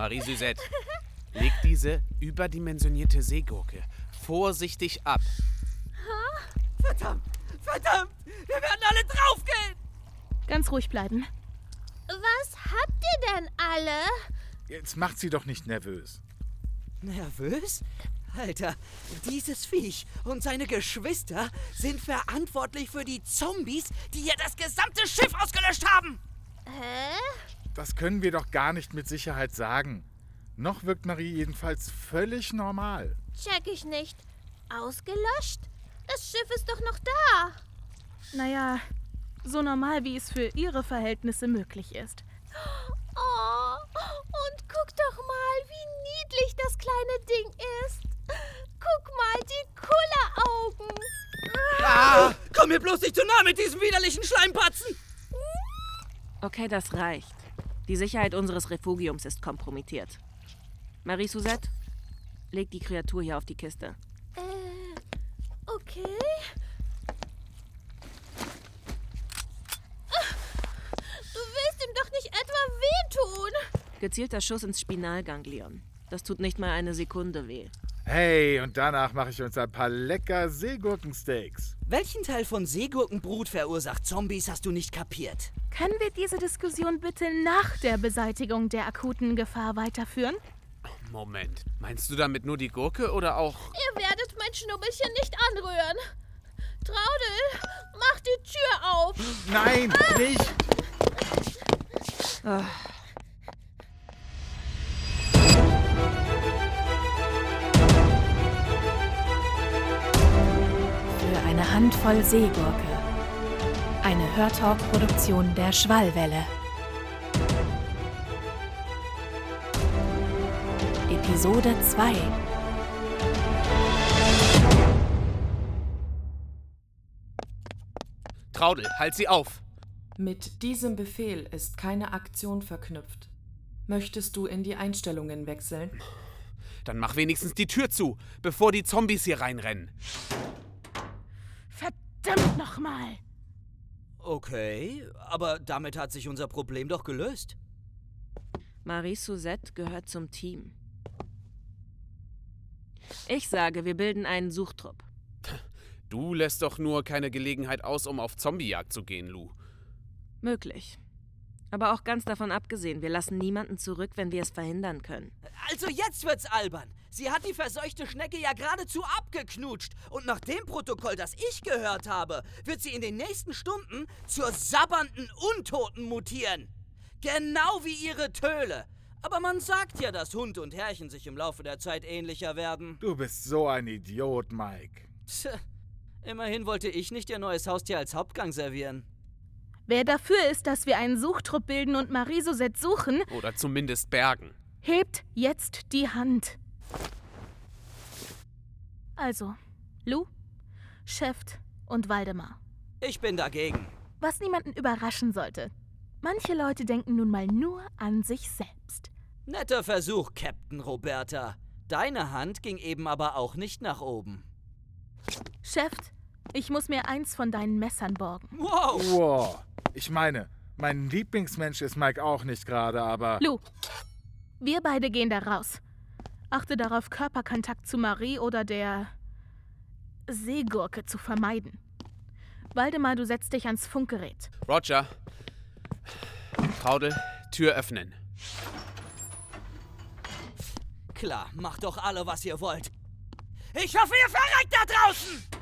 Marie Suzette, leg diese überdimensionierte Seegurke vorsichtig ab. Verdammt! Verdammt! Wir werden alle draufgehen! Ganz ruhig bleiben. Was habt ihr denn alle? Jetzt macht sie doch nicht nervös. Nervös? Alter, dieses Viech und seine Geschwister sind verantwortlich für die Zombies, die hier das gesamte Schiff ausgelöscht haben! Hä? Das können wir doch gar nicht mit Sicherheit sagen. Noch wirkt Marie jedenfalls völlig normal. Check ich nicht. Ausgelöscht? Das Schiff ist doch noch da. Naja, so normal, wie es für ihre Verhältnisse möglich ist. Oh, und guck doch mal, wie niedlich das kleine Ding ist. Guck mal, die Kulleraugen. Ah, komm mir bloß nicht zu nah mit diesem widerlichen Schleimpatzen! Okay, das reicht. Die Sicherheit unseres Refugiums ist kompromittiert. Marie Suzette, leg die Kreatur hier auf die Kiste. Äh, okay. Du willst ihm doch nicht etwa wehtun. Gezielter Schuss ins Spinalganglion. Das tut nicht mal eine Sekunde weh. Hey, und danach mache ich uns ein paar lecker Seegurkensteaks. Welchen Teil von Seegurkenbrut verursacht Zombies, hast du nicht kapiert? Können wir diese Diskussion bitte nach der Beseitigung der akuten Gefahr weiterführen? Moment, meinst du damit nur die Gurke oder auch... Ihr werdet mein Schnubbelchen nicht anrühren. Traudel, mach die Tür auf. Nein, nicht! Für eine Handvoll Seegurke. Eine Hörtalk-Produktion der Schwallwelle. Episode 2 Traudel, halt sie auf! Mit diesem Befehl ist keine Aktion verknüpft. Möchtest du in die Einstellungen wechseln? Dann mach wenigstens die Tür zu, bevor die Zombies hier reinrennen. Verdammt nochmal! Okay, aber damit hat sich unser Problem doch gelöst. Marie Suzette gehört zum Team. Ich sage, wir bilden einen Suchtrupp. Du lässt doch nur keine Gelegenheit aus, um auf Zombiejagd zu gehen, Lou. Möglich. Aber auch ganz davon abgesehen, wir lassen niemanden zurück, wenn wir es verhindern können. Also jetzt wird's albern. Sie hat die verseuchte Schnecke ja geradezu abgeknutscht. Und nach dem Protokoll, das ich gehört habe, wird sie in den nächsten Stunden zur sabbernden Untoten mutieren. Genau wie ihre Töle. Aber man sagt ja, dass Hund und Herrchen sich im Laufe der Zeit ähnlicher werden. Du bist so ein Idiot, Mike. Tch, immerhin wollte ich nicht ihr neues Haustier als Hauptgang servieren. Wer dafür ist, dass wir einen Suchtrupp bilden und Marie Suzette suchen, Oder zumindest bergen. hebt jetzt die Hand. Also, Lou, Schäft und Waldemar. Ich bin dagegen. Was niemanden überraschen sollte. Manche Leute denken nun mal nur an sich selbst. Netter Versuch, Captain Roberta. Deine Hand ging eben aber auch nicht nach oben. Schäft, ich muss mir eins von deinen Messern borgen. Wow! Wow. Ich meine, mein Lieblingsmensch ist Mike auch nicht gerade, aber. Lou, wir beide gehen da raus. Achte darauf, Körperkontakt zu Marie oder der Seegurke zu vermeiden. Waldemar, du setzt dich ans Funkgerät. Roger. Traudel, Tür öffnen. Klar, macht doch alle, was ihr wollt. Ich hoffe, ihr verreckt da draußen!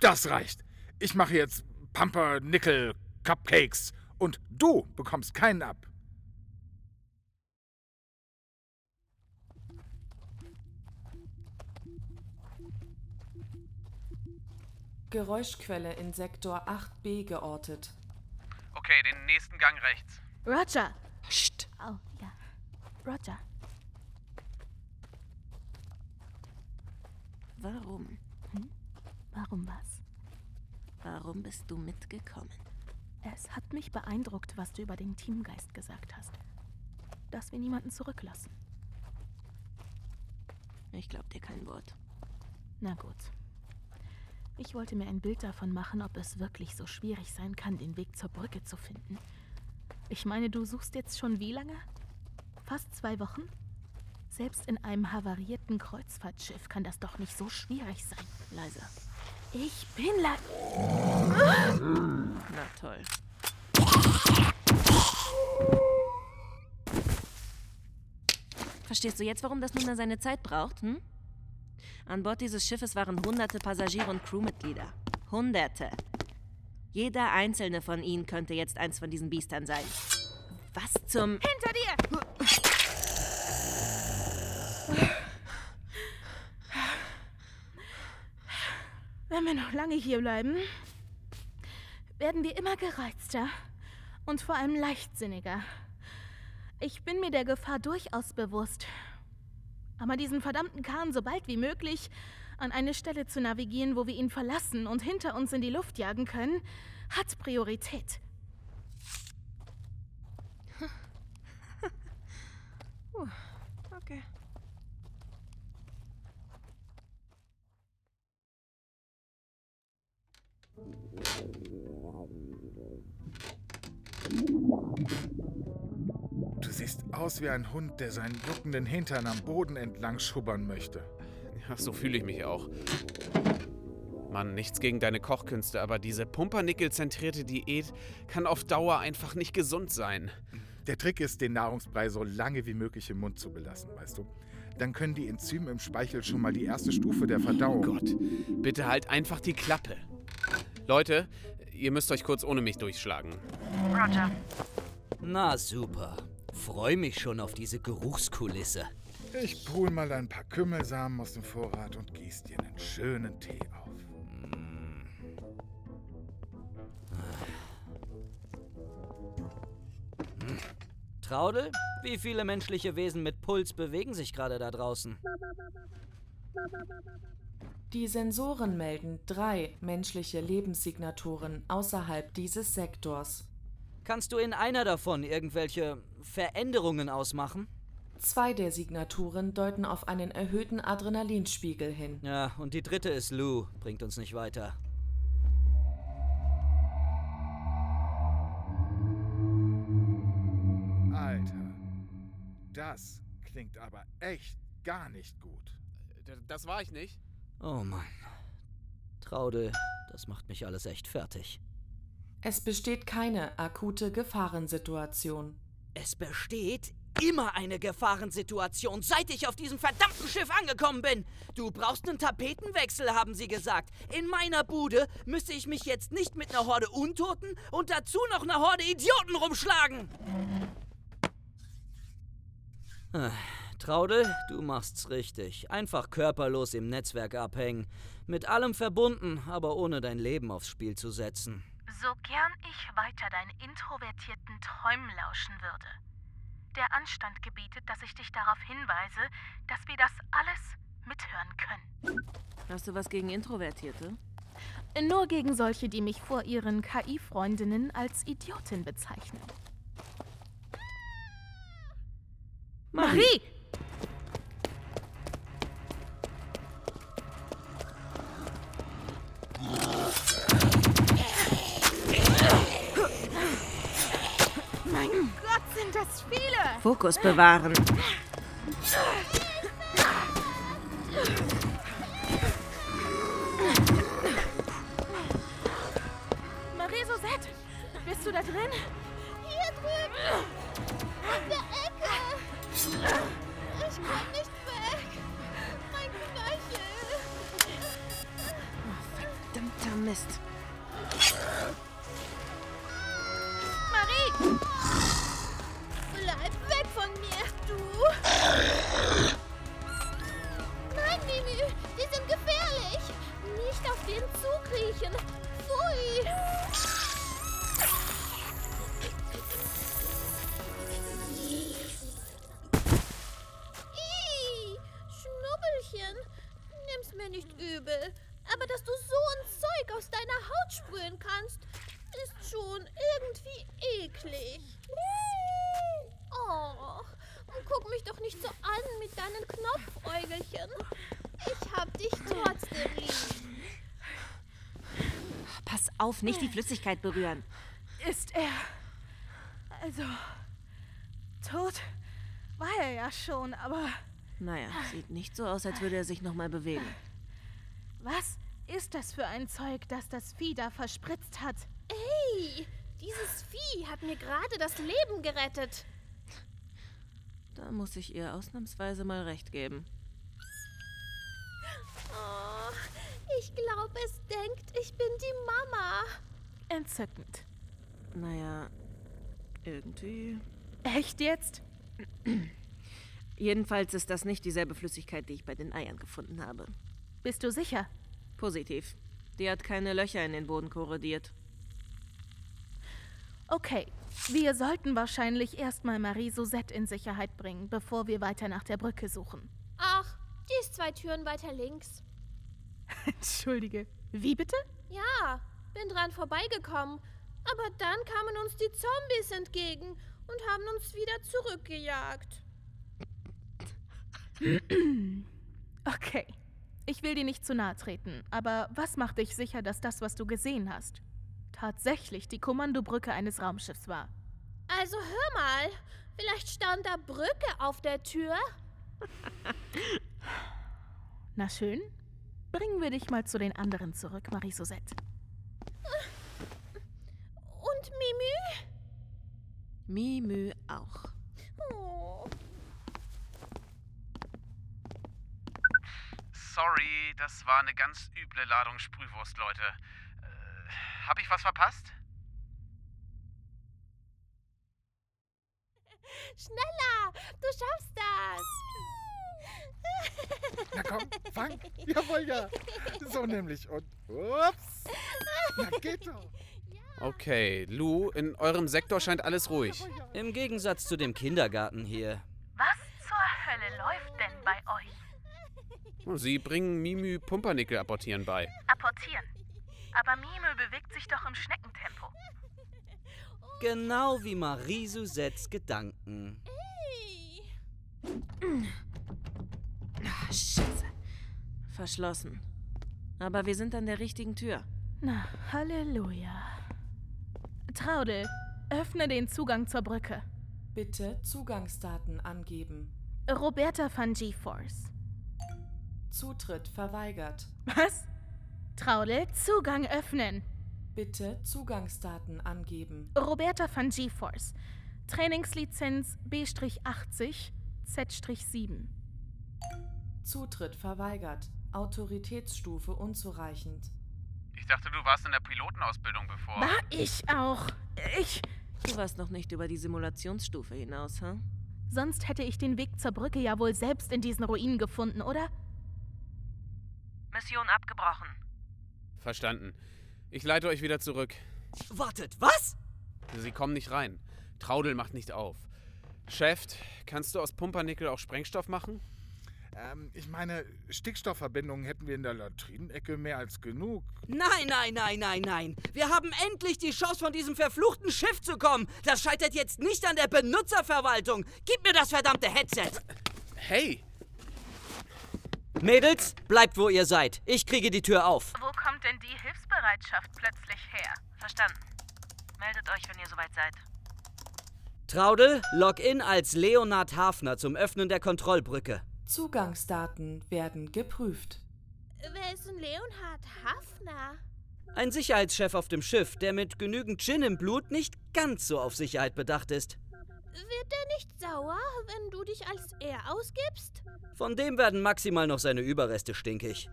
Das reicht. Ich mache jetzt Pumpernickel Cupcakes und du bekommst keinen ab. Geräuschquelle in Sektor 8b geortet. Okay, den nächsten Gang rechts. Roger. Psst. Oh, ja. Roger. Warum? Was? Warum bist du mitgekommen? Es hat mich beeindruckt, was du über den Teamgeist gesagt hast. Dass wir niemanden zurücklassen. Ich glaub dir kein Wort. Na gut. Ich wollte mir ein Bild davon machen, ob es wirklich so schwierig sein kann, den Weg zur Brücke zu finden. Ich meine, du suchst jetzt schon wie lange? fast zwei Wochen? Selbst in einem havarierten Kreuzfahrtschiff kann das doch nicht so schwierig sein. Leise. Ich bin la... Na toll. Verstehst du jetzt, warum das nun mal seine Zeit braucht, hm? An Bord dieses Schiffes waren hunderte Passagiere und Crewmitglieder. Hunderte. Jeder einzelne von ihnen könnte jetzt eins von diesen Biestern sein. Was zum... Hinter dir! Wenn wir noch lange hier bleiben, werden wir immer gereizter und vor allem leichtsinniger. Ich bin mir der Gefahr durchaus bewusst. Aber diesen verdammten Kahn so bald wie möglich an eine Stelle zu navigieren, wo wir ihn verlassen und hinter uns in die Luft jagen können, hat Priorität. Okay. Du siehst aus wie ein Hund, der seinen juckenden Hintern am Boden entlang schubbern möchte. Ja, so fühle ich mich auch. Mann, nichts gegen deine Kochkünste, aber diese pumpernickel-zentrierte Diät kann auf Dauer einfach nicht gesund sein. Der Trick ist, den Nahrungsbrei so lange wie möglich im Mund zu belassen, weißt du? Dann können die Enzyme im Speichel schon mal die erste Stufe der Verdauung. Gott, bitte halt einfach die Klappe. Leute, ihr müsst euch kurz ohne mich durchschlagen. Roger. Na super. Freu mich schon auf diese Geruchskulisse. Ich pool mal ein paar Kümmelsamen aus dem Vorrat und gieß dir einen schönen Tee auf. Traudel, wie viele menschliche Wesen mit Puls bewegen sich gerade da draußen? Die Sensoren melden drei menschliche Lebenssignaturen außerhalb dieses Sektors. Kannst du in einer davon irgendwelche Veränderungen ausmachen? Zwei der Signaturen deuten auf einen erhöhten Adrenalinspiegel hin. Ja, und die dritte ist Lou. Bringt uns nicht weiter. Alter, das klingt aber echt gar nicht gut. D- Das war ich nicht. Oh Mann. Traudel, das macht mich alles echt fertig. Es besteht keine akute Gefahrensituation. Es besteht immer eine Gefahrensituation, seit ich auf diesem verdammten Schiff angekommen bin. Du brauchst einen Tapetenwechsel, haben sie gesagt. In meiner Bude müsste ich mich jetzt nicht mit einer Horde Untoten und dazu noch einer Horde Idioten rumschlagen. Ah, Traudel, du machst's richtig. Einfach körperlos im Netzwerk abhängen. Mit allem verbunden, aber ohne dein Leben aufs Spiel zu setzen. So gern ich weiter deinen introvertierten Träumen lauschen würde. Der Anstand gebietet, dass ich dich darauf hinweise, dass wir das alles mithören können. Hast du was gegen Introvertierte? Nur gegen solche, die mich vor ihren KI-Freundinnen als Idiotin bezeichnen. Marie! Mein Gott, sind das viele! Fokus bewahren. Trotzdem. Pass auf, nicht die Flüssigkeit berühren. Ist er. Also. tot war er ja schon, aber Naja, sieht nicht so aus, als würde er sich nochmal bewegen. was ist das für ein Zeug, das das Vieh da verspritzt hat? Hey, dieses Vieh hat mir gerade das Leben gerettet. Da muss ich ihr ausnahmsweise mal recht geben. Oh, ich glaube, es denkt, ich bin die Mama. Entzückend. Naja, irgendwie. Echt jetzt? Jedenfalls ist das nicht dieselbe Flüssigkeit, die ich bei den Eiern gefunden habe. Bist du sicher? Positiv. Die hat keine Löcher in den Boden korrodiert. Okay, wir sollten wahrscheinlich erstmal Marie Suzette in Sicherheit bringen, bevor wir weiter nach der Brücke suchen. Zwei Türen weiter links. Entschuldige. Wie bitte? Ja, bin dran vorbeigekommen. Aber dann kamen uns die Zombies entgegen und haben uns wieder zurückgejagt. Okay. Ich will dir nicht zu nahe treten, aber was macht dich sicher, dass das, was du gesehen hast, tatsächlich die Kommandobrücke eines Raumschiffs war? Also hör mal, vielleicht stand da Brücke auf der Tür. Na schön. Bringen wir dich mal zu den anderen zurück, Marie Suzette. Und Mimi? Mimü auch. Oh. Sorry, das war eine ganz üble Ladung Sprühwurst, Leute. Äh, hab ich was verpasst? Schneller, du schaffst das. Na komm, fang. Jawohl, ja. So nämlich. Und ups. Na geht doch. Okay, Lou, in eurem Sektor scheint alles ruhig. Im Gegensatz zu dem Kindergarten hier. Was zur Hölle läuft denn bei euch? Sie bringen Mimü Pumpernickel apportieren bei. Apportieren. Aber Mime bewegt sich doch im Schneckentempo. Genau wie Marie Suzettes Gedanken. Ah, Scheiße. Verschlossen. Aber wir sind an der richtigen Tür. Na, Halleluja. Traudel, öffne den Zugang zur Brücke. Bitte Zugangsdaten angeben. Roberta van GeForce. Zutritt verweigert. Was? Traudel, Zugang öffnen. Bitte Zugangsdaten angeben. Roberta van GeForce. Trainingslizenz B-80 Z-7. Zutritt verweigert. Autoritätsstufe unzureichend. Ich dachte, du warst in der Pilotenausbildung bevor. War ich auch. Ich. Du warst noch nicht über die Simulationsstufe hinaus, hm? Sonst hätte ich den Weg zur Brücke ja wohl selbst in diesen Ruinen gefunden, oder? Mission abgebrochen. Verstanden. Ich leite euch wieder zurück. Wartet, was? Sie kommen nicht rein. Traudel macht nicht auf. Chef, kannst du aus Pumpernickel auch Sprengstoff machen? Ähm, ich meine, Stickstoffverbindungen hätten wir in der Latrinenecke mehr als genug. Nein, nein, nein, nein, nein. Wir haben endlich die Chance, von diesem verfluchten Schiff zu kommen. Das scheitert jetzt nicht an der Benutzerverwaltung. Gib mir das verdammte Headset. Hey! Mädels, bleibt wo ihr seid. Ich kriege die Tür auf. Wo kommt denn die Hilfsbereitschaft plötzlich her? Verstanden. Meldet euch, wenn ihr soweit seid. Traudel, log in als Leonard Hafner zum Öffnen der Kontrollbrücke. Zugangsdaten werden geprüft. Wer ist denn Leonhard Hafner? Ein Sicherheitschef auf dem Schiff, der mit genügend Gin im Blut nicht ganz so auf Sicherheit bedacht ist. Wird er nicht sauer, wenn du dich als er ausgibst? Von dem werden maximal noch seine Überreste stinkig.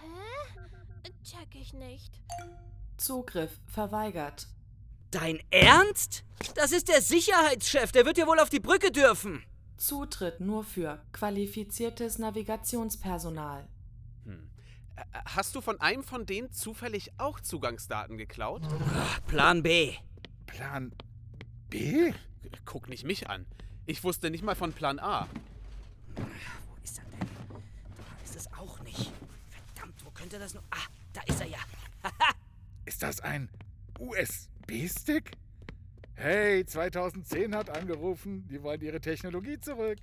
Hä? Check ich nicht. Zugriff verweigert. Dein Ernst? Das ist der Sicherheitschef, der wird ja wohl auf die Brücke dürfen. Zutritt nur für qualifiziertes Navigationspersonal. Äh, Hast du von einem von denen zufällig auch Zugangsdaten geklaut? Plan B. Plan B? Guck nicht mich an. Ich wusste nicht mal von Plan A. Wo ist er denn? Da ist es auch nicht. Verdammt, wo könnte das nur... Ah, da ist er ja. Ist das ein USB-Stick? Hey, 2010 hat angerufen, die wollen ihre Technologie zurück.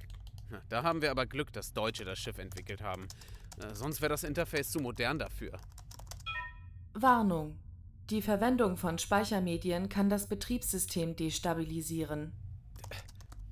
Da haben wir aber Glück, dass Deutsche das Schiff entwickelt haben. Äh, Sonst wäre das Interface zu modern dafür. Warnung. Die Verwendung von Speichermedien kann das Betriebssystem destabilisieren.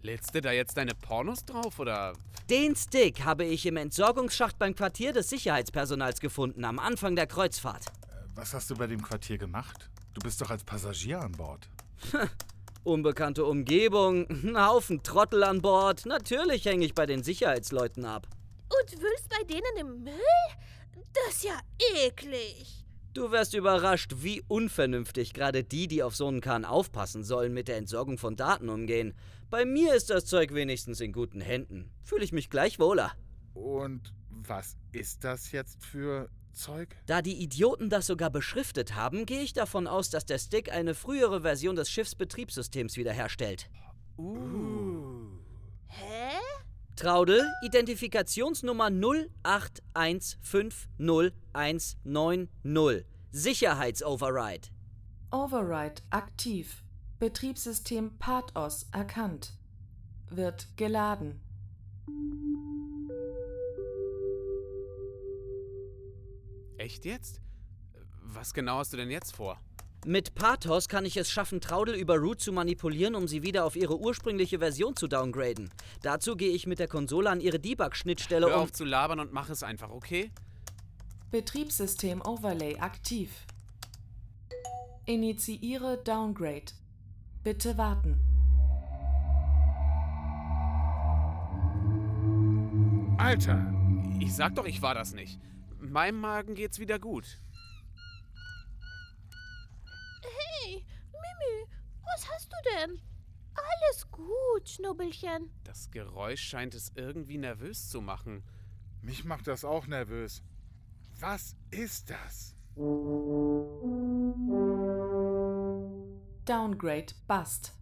Lädst du da jetzt deine Pornos drauf oder? Den Stick habe ich im Entsorgungsschacht beim Quartier des Sicherheitspersonals gefunden, am Anfang der Kreuzfahrt. Was hast du bei dem Quartier gemacht? Du bist doch als Passagier an Bord. Unbekannte Umgebung, ein Haufen Trottel an Bord. Natürlich hänge ich bei den Sicherheitsleuten ab. Und wühlst bei denen im Müll? Das ist ja eklig. Du wärst überrascht, wie unvernünftig gerade die, die auf so einen Kahn aufpassen sollen, mit der Entsorgung von Daten umgehen. Bei mir ist das Zeug wenigstens in guten Händen. Fühle ich mich gleich wohler. Und was ist das jetzt für Zeug? Da die Idioten das sogar beschriftet haben, gehe ich davon aus, dass der Stick eine frühere Version des Schiffsbetriebssystems wiederherstellt. Uh. Hä? Traudel, Identifikationsnummer 081501190. Sicherheitsoverride. Override aktiv. Betriebssystem PATOS erkannt. Wird geladen. Echt jetzt? Was genau hast du denn jetzt vor? Mit Pathos kann ich es schaffen, Traudel über Root zu manipulieren, um sie wieder auf ihre ursprüngliche Version zu downgraden. Dazu gehe ich mit der Konsole an ihre Debug-Schnittstelle Hör und... auf zu labern und mach es einfach, okay? Betriebssystem Overlay aktiv. Initiiere Downgrade. Bitte warten. Alter! Ich sag doch, ich war das nicht. Meinem Magen geht's wieder gut. Hey, Mimi, was hast du denn? Alles gut, Schnubbelchen. Das Geräusch scheint es irgendwie nervös zu machen. Mich macht das auch nervös. Was ist das? Downgrade Bust.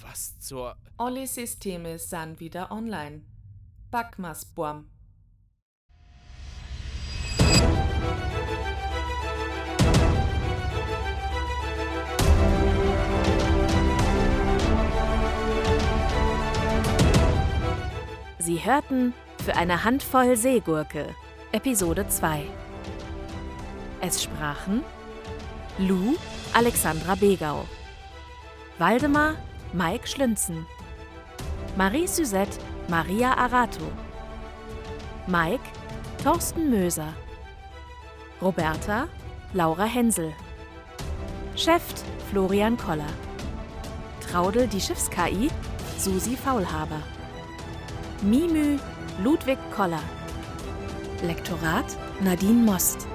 Was zur... Alle Systeme sind wieder online. Backmas Boam. Sie hörten für eine Handvoll Seegurke, Episode 2. Es sprachen Lou Alexandra Begau, Waldemar Mike Schlünzen, Marie Suzette Maria Arato, Mike Thorsten Möser, Roberta Laura Hensel, Cheft Florian Koller, Traudel die Schiffs-KI Susi Faulhaber. Mimü Ludwig Koller. Lektorat Nadine Most.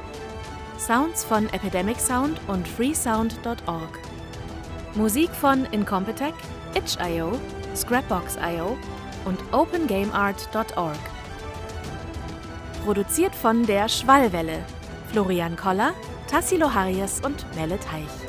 Sounds von Epidemic Sound und freesound.org. Musik von Incompetech, itch.io, Scrapbox.io und opengameart.org. Produziert von der Schwallwelle. Florian Koller, Tassilo Harries und Melle Teich.